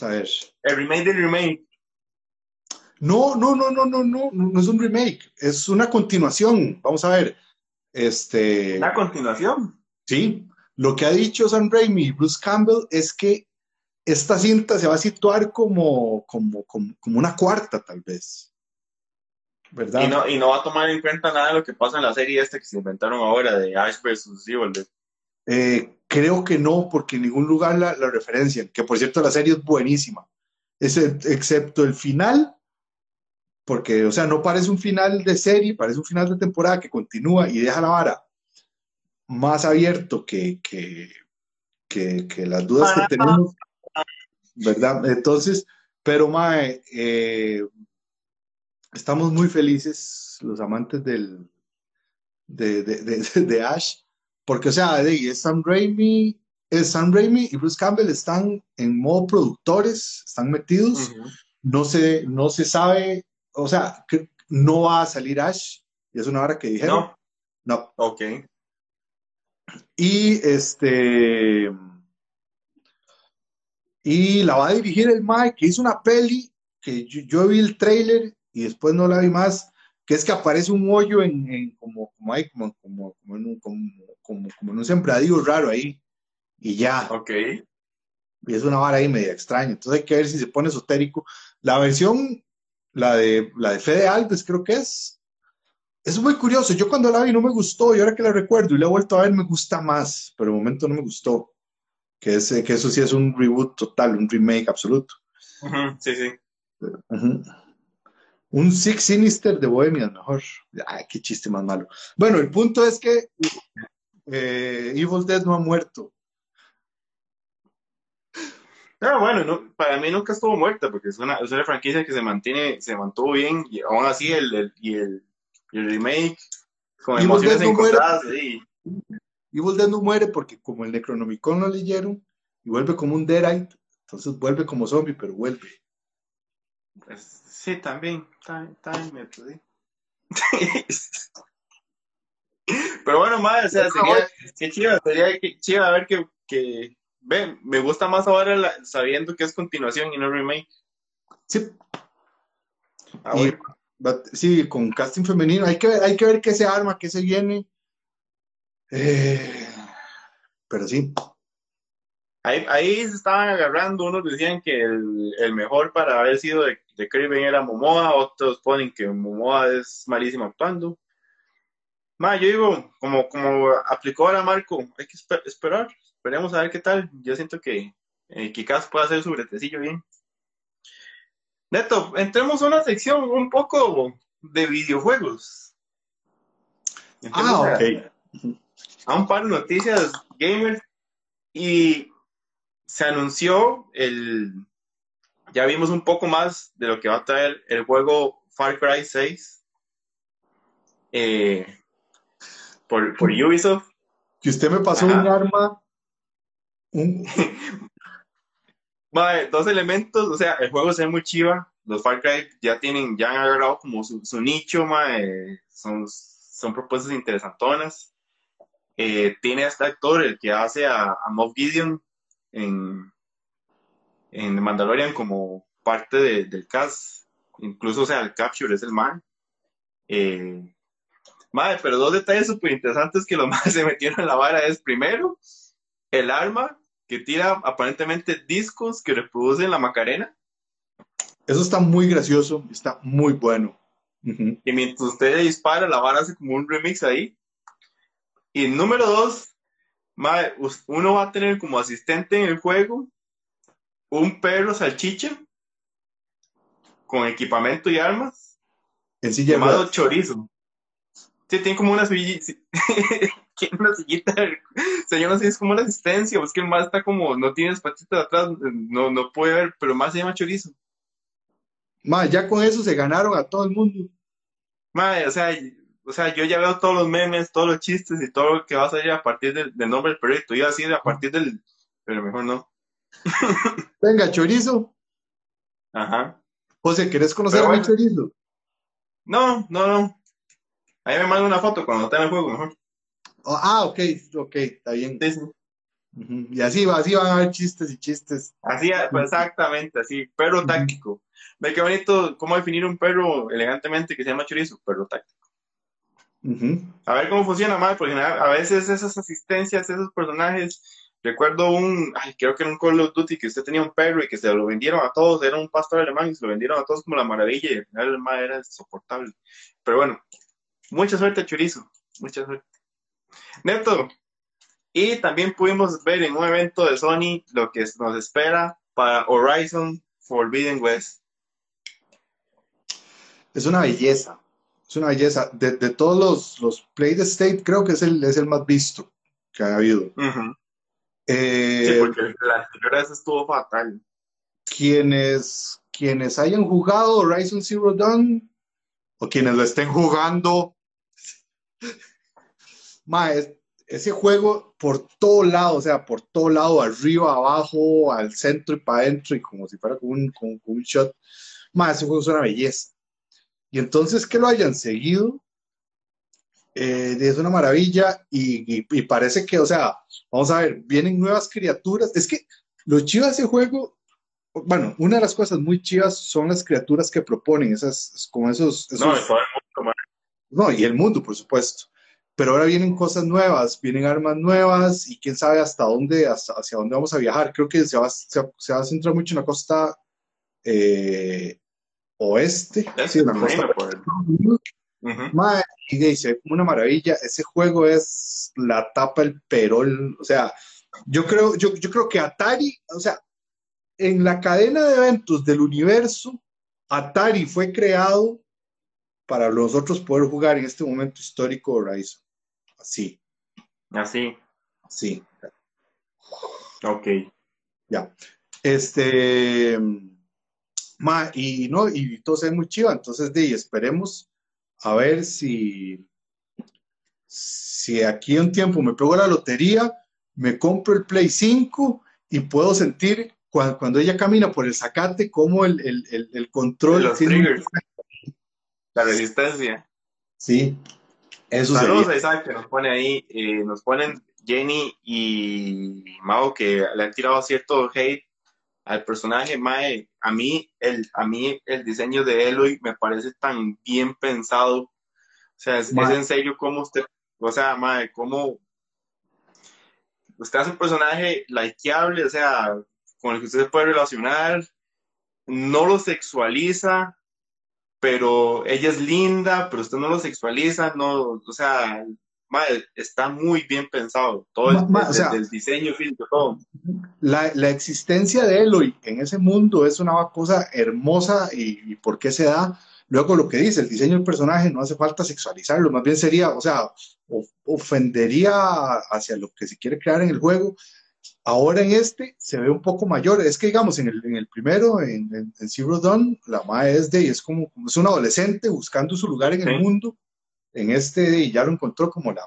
a ver. El remake del remake. No, no, no, no, no, no, no es un remake, es una continuación. Vamos a ver. Este. ¿Una continuación? Sí. Lo que ha dicho Sam Raimi y Bruce Campbell es que esta cinta se va a situar como, como, como, una cuarta, tal vez. ¿Verdad? Y no, y no va a tomar en cuenta nada de lo que pasa en la serie esta que se inventaron ahora de Ash vs. Evil eh, creo que no, porque en ningún lugar la, la referencian. Que por cierto, la serie es buenísima. excepto el final, porque, o sea, no parece un final de serie, parece un final de temporada que continúa y deja la vara más abierto que, que, que, las dudas que tenemos, ¿verdad? Entonces, pero, Mae, eh, estamos muy felices, los amantes del, de, de, de, de Ash, porque, o sea, es Sam Raimi, es Sam Raimi y Bruce Campbell están en modo productores, están metidos, no, se, no se sabe, o sea, que no va a salir Ash, y es una hora que dijeron. No, No. ok. Y este. Y la va a dirigir el Mike, que hizo una peli que yo, yo vi el trailer y después no la vi más, que es que aparece un hoyo en, en como, como, como, como en un, como, como, como en un sembradío raro ahí. Y ya. Ok. Y es una vara ahí media extraña. Entonces hay que ver si se pone esotérico. La versión, la de, la de Fede Alves, creo que es. Es muy curioso. Yo cuando la vi no me gustó y ahora que la recuerdo y la he vuelto a ver me gusta más, pero de momento no me gustó. Que, ese, que eso sí es un reboot total, un remake absoluto. Sí, sí. Un Six Sinister de Bohemia, mejor. Ay, qué chiste más malo. Bueno, el punto es que eh, Evil Dead no ha muerto. Ah, bueno, no, para mí nunca estuvo muerta porque es una, es una franquicia que se mantiene, se mantuvo bien y aún así el, el- y el, remake con Evil emociones Dead no muere. encontradas. sí. Evil Dead no muere porque como el Necronomicon lo leyeron y vuelve como un Deadite, entonces vuelve como zombie, pero vuelve. Pues, sí, también, también, también me perdí. Pero bueno, madre, o sea, sería, qué chido, sería que- chido a ver que, que, ve, me gusta más ahora la- sabiendo que es continuación y no remake. Sí, Ah, y, bueno. but- sí, con casting femenino, hay que, ver- hay que ver qué se arma, qué se viene. Eh, pero sí, Ahí, ahí se estaban agarrando, unos decían que el, el mejor para haber sido de, de Kraven era Momoa, otros ponen que Momoa es malísimo actuando. Ma, yo digo, como, como aplicó ahora Marco, hay que esper- esperar, esperemos a ver qué tal. Yo siento que eh, Kikaz puede hacer su bretecillo bien. Neto, entremos a una sección un poco de videojuegos. Entremos Ah, a- ok. a un par de noticias gamer y se anunció el ya vimos un poco más de lo que va a traer el juego Far Cry 6 eh, por, por Ubisoft que usted me pasó Ajá. un arma, un, Mae, dos elementos, o sea, el juego se ve muy chiva, los Far Cry ya tienen, ya han agarrado como su, su nicho, mae, son, son propuestas interesantonas. Eh, tiene a este actor, el que hace a, a Moff Gideon en, en The Mandalorian como parte de- del cast, incluso, o sea, el Capture es el man. Eh, mae, pero dos detalles súper interesantes que los más se metieron en la vara es, primero, el arma que tira aparentemente discos que reproducen la Macarena. eso está muy gracioso, está muy bueno. Y mientras usted dispara, la vara hace como un remix ahí. Y número dos, us- uno va a tener como asistente en el juego un perro salchicha con equipamiento y armas En silla llamado ruedas. Chorizo. Sí, tiene como una sillita, tiene una sillita, o sea, yo no sé, es como una asistencia, es que el más está como, no tiene las patitas atrás, no, no puede ver, pero más se llama Chorizo. Ma, ya con eso se ganaron a todo el mundo. Mae, o sea, o sea, yo ya veo todos los memes, todos los chistes y todo lo que va a salir a partir del, del nombre del proyecto. Iba a decir a partir del, pero mejor no. Venga, chorizo. Ajá. José, ¿querés conocer a mi chorizo? No, no, no. Ahí me manda una foto cuando está en el juego, mejor. Oh, ah, ok, ok, está bien. Sí, sí. Ujú. Y así, va, así van a haber chistes y chistes. Así, pues, exactamente, así. Perro Ujú. táctico. Ve qué bonito cómo definir un perro elegantemente que se llama chorizo, perro táctico. A ver cómo funciona más, porque a veces esas asistencias, esos personajes, recuerdo un, ay, creo que era un Call of Duty que usted tenía un perro y que se lo vendieron a todos, era un pastor alemán y se lo vendieron a todos como la maravilla y al final el era insoportable. Pero bueno, mucha suerte Chorizo, mucha suerte. Neto, y también pudimos ver en un evento de Sony lo que nos espera para Horizon Forbidden West. Es una belleza. Es una belleza. De, de todos los, los Play the State, creo que es el, es el más visto que ha habido. Eh, Sí, porque la anterior vez estuvo fatal. quienes, quienes hayan jugado Horizon Zero Dawn, o quienes lo estén jugando. Ma, ese juego por todo lado, o sea, por todo lado, arriba, abajo, al centro y para adentro, y como si fuera con un, con, un shot. Ma, ese juego es una belleza. Y entonces que lo hayan seguido eh, es una maravilla y, parece que, o sea, vamos a ver, vienen nuevas criaturas. Es que lo chido de ese juego, bueno, una de las cosas muy chivas son las criaturas que proponen, esas, como esos... no, no, y el mundo, por supuesto. Pero ahora vienen cosas nuevas, vienen armas nuevas y quién sabe hasta dónde, hasta, hacia dónde vamos a viajar. Creo que se va, se, va a centrar mucho en la costa eh, oeste, sí, en la costa y dice, una maravilla, ese juego es la tapa, el perol, o sea, yo creo, yo, yo creo que Atari, o sea, en la cadena de eventos del universo, Atari fue creado para nosotros poder jugar en este momento histórico Horizon. Así. Así. Sí. Ok. Ya. Este. Ma, y no, y todo es muy chiva. Entonces, de, esperemos a ver si. Si aquí un tiempo me pego la lotería, me compro el Play 5 y puedo sentir cuando, ella camina por el zacate como el, el, el, control. Los triggers. La resistencia. Sí, eso Saludos a Isaac que nos pone ahí, eh, nos ponen Jenny y Mao que le han tirado cierto hate al personaje, Mae, a mí el, a mí el diseño de Eloy me parece tan bien pensado, o sea, es, en serio como usted, o sea, Mae, como usted hace un personaje likeable, o sea, con el que usted se puede relacionar, no lo sexualiza, pero ella es linda, pero usted no lo sexualiza, no, o sea, está muy bien pensado, todo el, diseño físico, todo. La, la, existencia de Eloy en ese mundo es una cosa hermosa y, por qué se da. Luego lo que dice, el diseño del personaje no hace falta sexualizarlo, más bien sería, o sea, ofendería hacia lo que se quiere crear en el juego Ahora en este se ve un poco mayor. Es que, digamos, en el, en el primero, en, en, Zero Dawn, la Mae es de, es como, es un adolescente buscando su lugar en el mundo. En este, ya lo encontró como la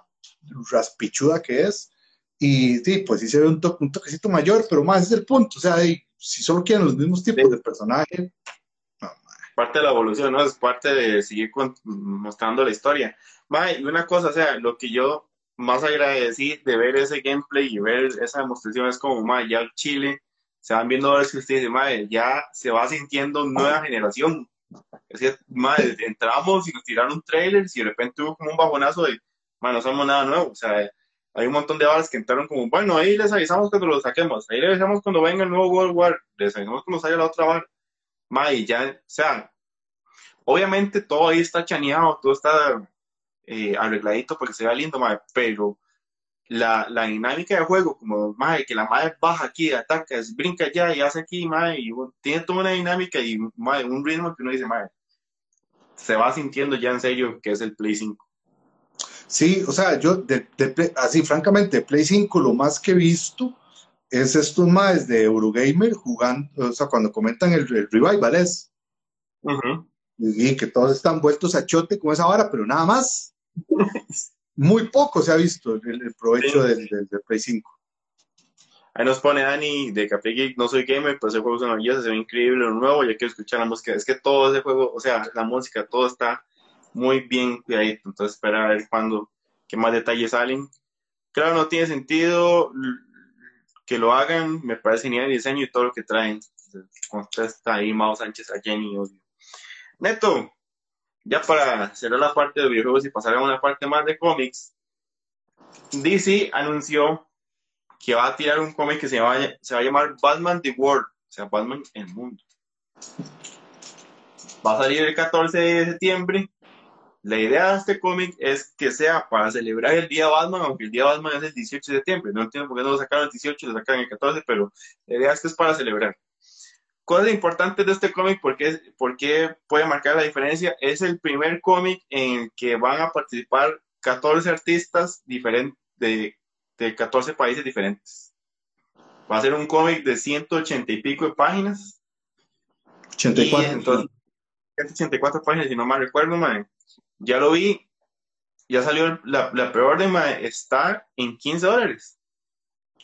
raspichuda que es. Y sí, pues sí se ve un, un toquecito mayor, pero más es el punto. O sea, si solo quieren los mismos tipos de personaje. parte de la evolución, ¿no? Es parte de seguir mostrando la historia. y una cosa, o sea, lo que yo más agradecido de ver ese gameplay y ver esa demostración es como, madre, ya Chile se van viendo ahora que usted dice, madre, ya se va sintiendo nueva generación. Es decir, madre, entramos y nos tiraron un trailer y de repente hubo como un bajonazo de, madre, no somos nada nuevo. O sea, hay un montón de balas que entraron como, bueno, ahí les avisamos cuando lo saquemos, ahí les avisamos cuando venga el nuevo World War, les avisamos cuando salga la otra bar. Madre, ya, o sea, obviamente todo ahí está chaneado, todo está eh, arregladito porque se vea lindo, pero la, la, dinámica de juego, como madre, que la madre baja aquí, ataca, brinca allá y hace aquí, madre, y tiene toda una dinámica y un ritmo que uno dice, madre, se va sintiendo ya en serio que es el Play 5. Sí, o sea, yo, de, así francamente, Play 5 lo más que he visto es estos más de Eurogamer jugando, o sea, cuando comentan el, revival es. y, que todos están vueltos a chote con esa vara, pero nada más. Muy poco se ha visto el, provecho del, del, Play 5. Ahí nos pone Dani de Café Geek, no soy gamer, pero ese juego es maravilloso, se ve increíble, lo nuevo, ya quiero escuchar la música. Es que todo ese juego, o sea, la música, todo está muy bien cuidadito, entonces espera a ver cuándo, qué más detalles salen. Claro, no tiene sentido que lo hagan, me parece genial el diseño y todo lo que traen. Contesta ahí Mao Sánchez a Jenny, Neto, ya para cerrar la parte de videojuegos y pasar a una parte más de cómics, DC anunció que va a tirar un cómic que se va, a, llamar Batman The World, o sea, Batman el mundo. Va a salir el 14 de septiembre. La idea de este cómic es que sea para celebrar el día Batman, aunque el día Batman es el 18 de septiembre. No entiendo por qué no lo sacaron el 18, lo sacaron el 14, pero la idea es que es para celebrar cosas importantes de este cómic, porque, porque puede marcar la diferencia, es el primer cómic en que van a participar 14 artistas diferentes de, de 14 países diferentes. Va a ser un cómic de 180 y pico de páginas. 84. entonces, 184 páginas, si no mal recuerdo, mae. Ya lo vi, ya salió la, la preorden, está en 15 dólares.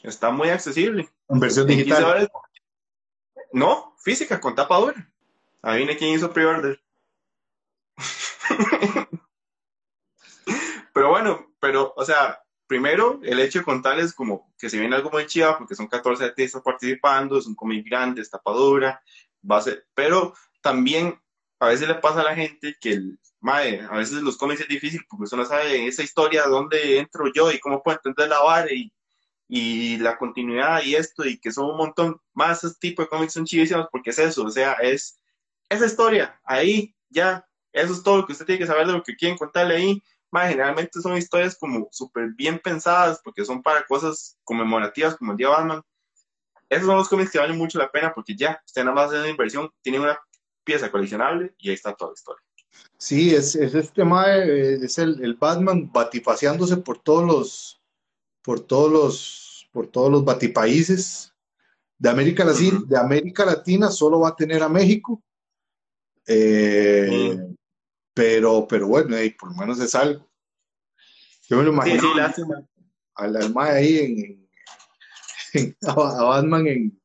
Está muy accesible. En versión En 15 digital. No, física, con tapa dura. Adivine quién hizo pre-order. pero bueno, pero, o sea, primero, el hecho de contarles como que se viene algo muy chido, porque son 14 artistas participando, es un cómic grande, es tapa dura, va a ser, pero también a veces le pasa a la gente que el, mae, a veces los cómics es difícil porque usted no sabe esa historia, dónde entro yo y cómo puedo entender la vara y, y la continuidad y esto, y que son un montón más, ese tipo de cómics son chivísimos porque es eso, o sea, es esa historia, ahí, ya, eso es todo lo que usted tiene que saber de lo que quieren contarle ahí. Mae, generalmente son historias como súper bien pensadas porque son para cosas conmemorativas como el Día Batman. Esos son los cómics que valen mucho la pena porque ya, usted nada más hace una inversión, tiene una pieza coleccionable y ahí está toda la historia. Sí, es, es este eh, es el, el Batman batipaseándose por todos los, por todos los, por todos los batipaíses de América Latina, de América Latina solo va a tener a México. Eh, pero, pero bueno, por lo menos es algo. Yo me lo Sí, imagino sí, lástima. al, al ahí en, en- en- a, Batman en,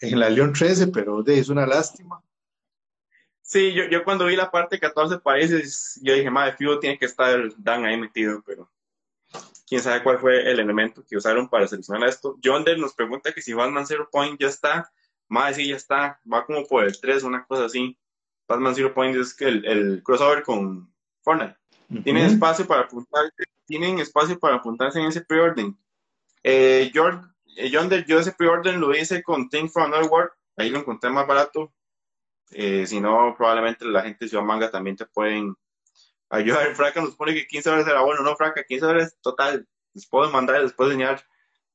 en la León 13, pero de, es una lástima. Sí, yo, yo cuando vi la parte 14 países, yo dije, madre, fijo, tiene que estar Dan ahí metido, pero quién sabe cuál fue el elemento que usaron para seleccionar esto. Yonder nos pregunta que si Batman Zero Point ya está. Madre, sí, ya está. Va como por el 3, una cosa así. Batman Zero Point es que el, el crossover con Fortnite. Tienen Ujú. espacio para apuntarse, tienen espacio para apuntarse en ese preorden. Eh, Yor- eh, Yonder, yo ese preorden lo hice con Think from Another World, ahí lo encontré más barato. Eh, si no, probablemente la gente de Ciudad Manga también te pueden ayudar. Fraca nos pone que 15 dólares era bueno, no, Fraca, 15 dólares total. Les puedo mandar, les puedo enseñar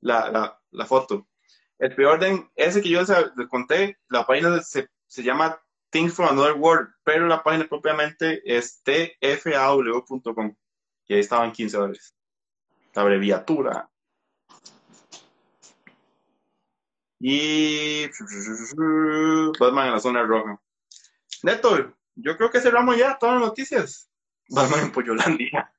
la, la, foto. El preorden, ese que yo les, les conté, la página se, se llama Things from Another World, pero la página propiamente es tfaw.com y ahí estaban 15 dólares. La abreviatura. Y Batman en la zona roja. Neto, yo creo que cerramos ya todas las noticias. Batman en Pollolandia.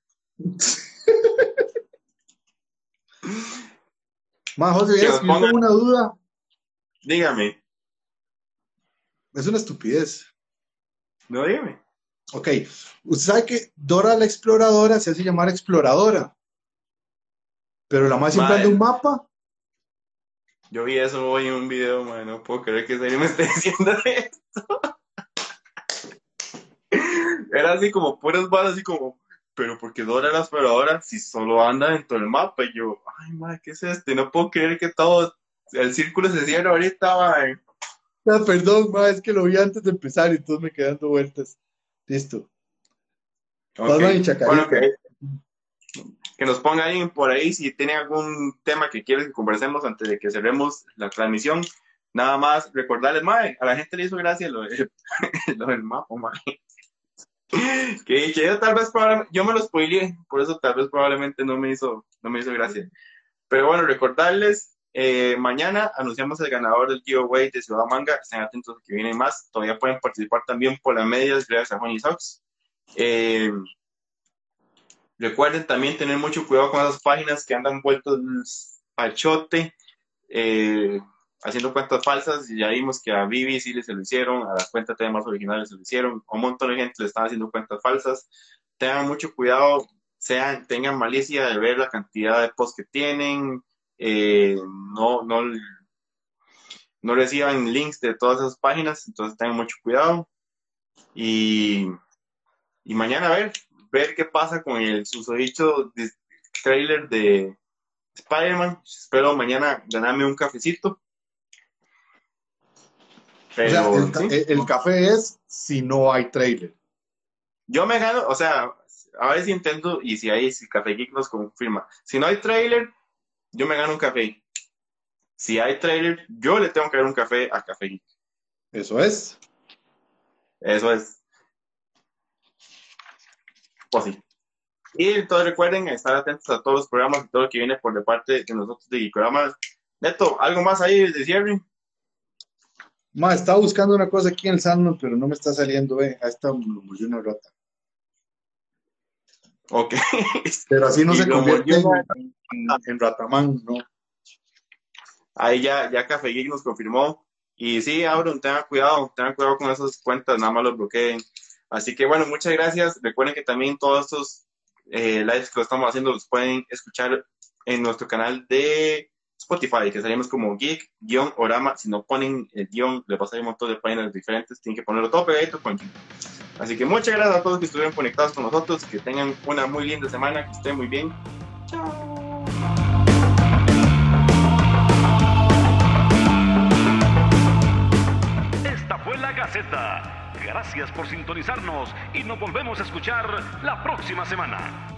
Más José, pongan- tengo una duda. Dígame, Es una estupidez. no dígame. Ok, usted sabe que Dora la exploradora se hace llamar exploradora, pero la más siempre anda un mapa. Yo vi eso hoy en un video, man, no puedo creer que serio me esté diciendo esto. Era así como puras balas, así como, pero porque Dora la exploradora si solo anda dentro del mapa? Y yo, ay, madre, ¿qué es esto? Y no puedo creer que todo, el círculo se cierra ahorita. Ah, perdón, ma, es que lo vi antes de empezar y entonces me quedé dando vueltas. Listo. Batman y. Bueno, que, que nos ponga alguien por ahí si tiene algún tema que quiere que conversemos antes de que cerremos la transmisión. Nada más recordarles, mae, a la gente le hizo gracia lo, de- lo del mapa, mae. Que, que yo tal vez yo me lo spoileé, por eso tal vez probablemente no me hizo, no me hizo gracia. Pero bueno, recordarles, eh, mañana anunciamos el ganador del giveaway de Ciudad Manga, estén atentos que vienen más, todavía pueden participar también por las medias gracias a Juan Sox. Eh, recuerden también tener mucho cuidado con esas páginas que andan vueltos al chote, eh, haciendo cuentas falsas, y ya vimos que a Vivi sí se lo hicieron, a las cuentas de más originales se lo hicieron, a un montón de gente le están haciendo cuentas falsas. Tengan mucho cuidado, sean, tengan malicia de ver la cantidad de posts que tienen, eh, no, no, no reciban links de todas esas páginas, entonces tengan mucho cuidado. Y, y mañana a ver, ver qué pasa con el susodicho trailer de Spider-Man. Espero mañana ganarme un cafecito. O Pero, sea, el, ca- sí. el- el café es si no hay trailer. Yo me gano, o sea, a ver si intento y si hay, si Café Geek nos confirma. Si no hay trailer, yo me gano un café. Si hay trailer, yo le tengo que dar un café a Café Geek. Eso es. Eso es. Pues sí. Y entonces recuerden estar atentos a todos los programas y todo lo que viene por de parte de nosotros de Geekoramas. Neto, ¿algo más ahí de cierre? Ma, estaba buscando una cosa aquí en el Sandman, pero no me está saliendo, eh. Ahí está, una rata. Ok. Pero así no Y se convierte en, en, en Ratamán, ¿no? Ahí ya, ya Café Geek nos confirmó. Y sí, Auron, tengan cuidado, tengan cuidado con esas cuentas, nada más los bloqueen. Así que bueno, muchas gracias. Recuerden que también todos estos eh, lives que estamos haciendo los pueden escuchar en nuestro canal de Spotify, que salimos como geek-orama. Si no ponen el guion, le pasa un montón de páginas diferentes, tienen que ponerlo todo pegadito con geek. Así que muchas gracias a todos que estuvieron conectados con nosotros, que tengan una muy linda semana, que estén muy bien. Chao. Esta fue la Gaceta. Gracias por sintonizarnos y nos volvemos a escuchar la próxima semana.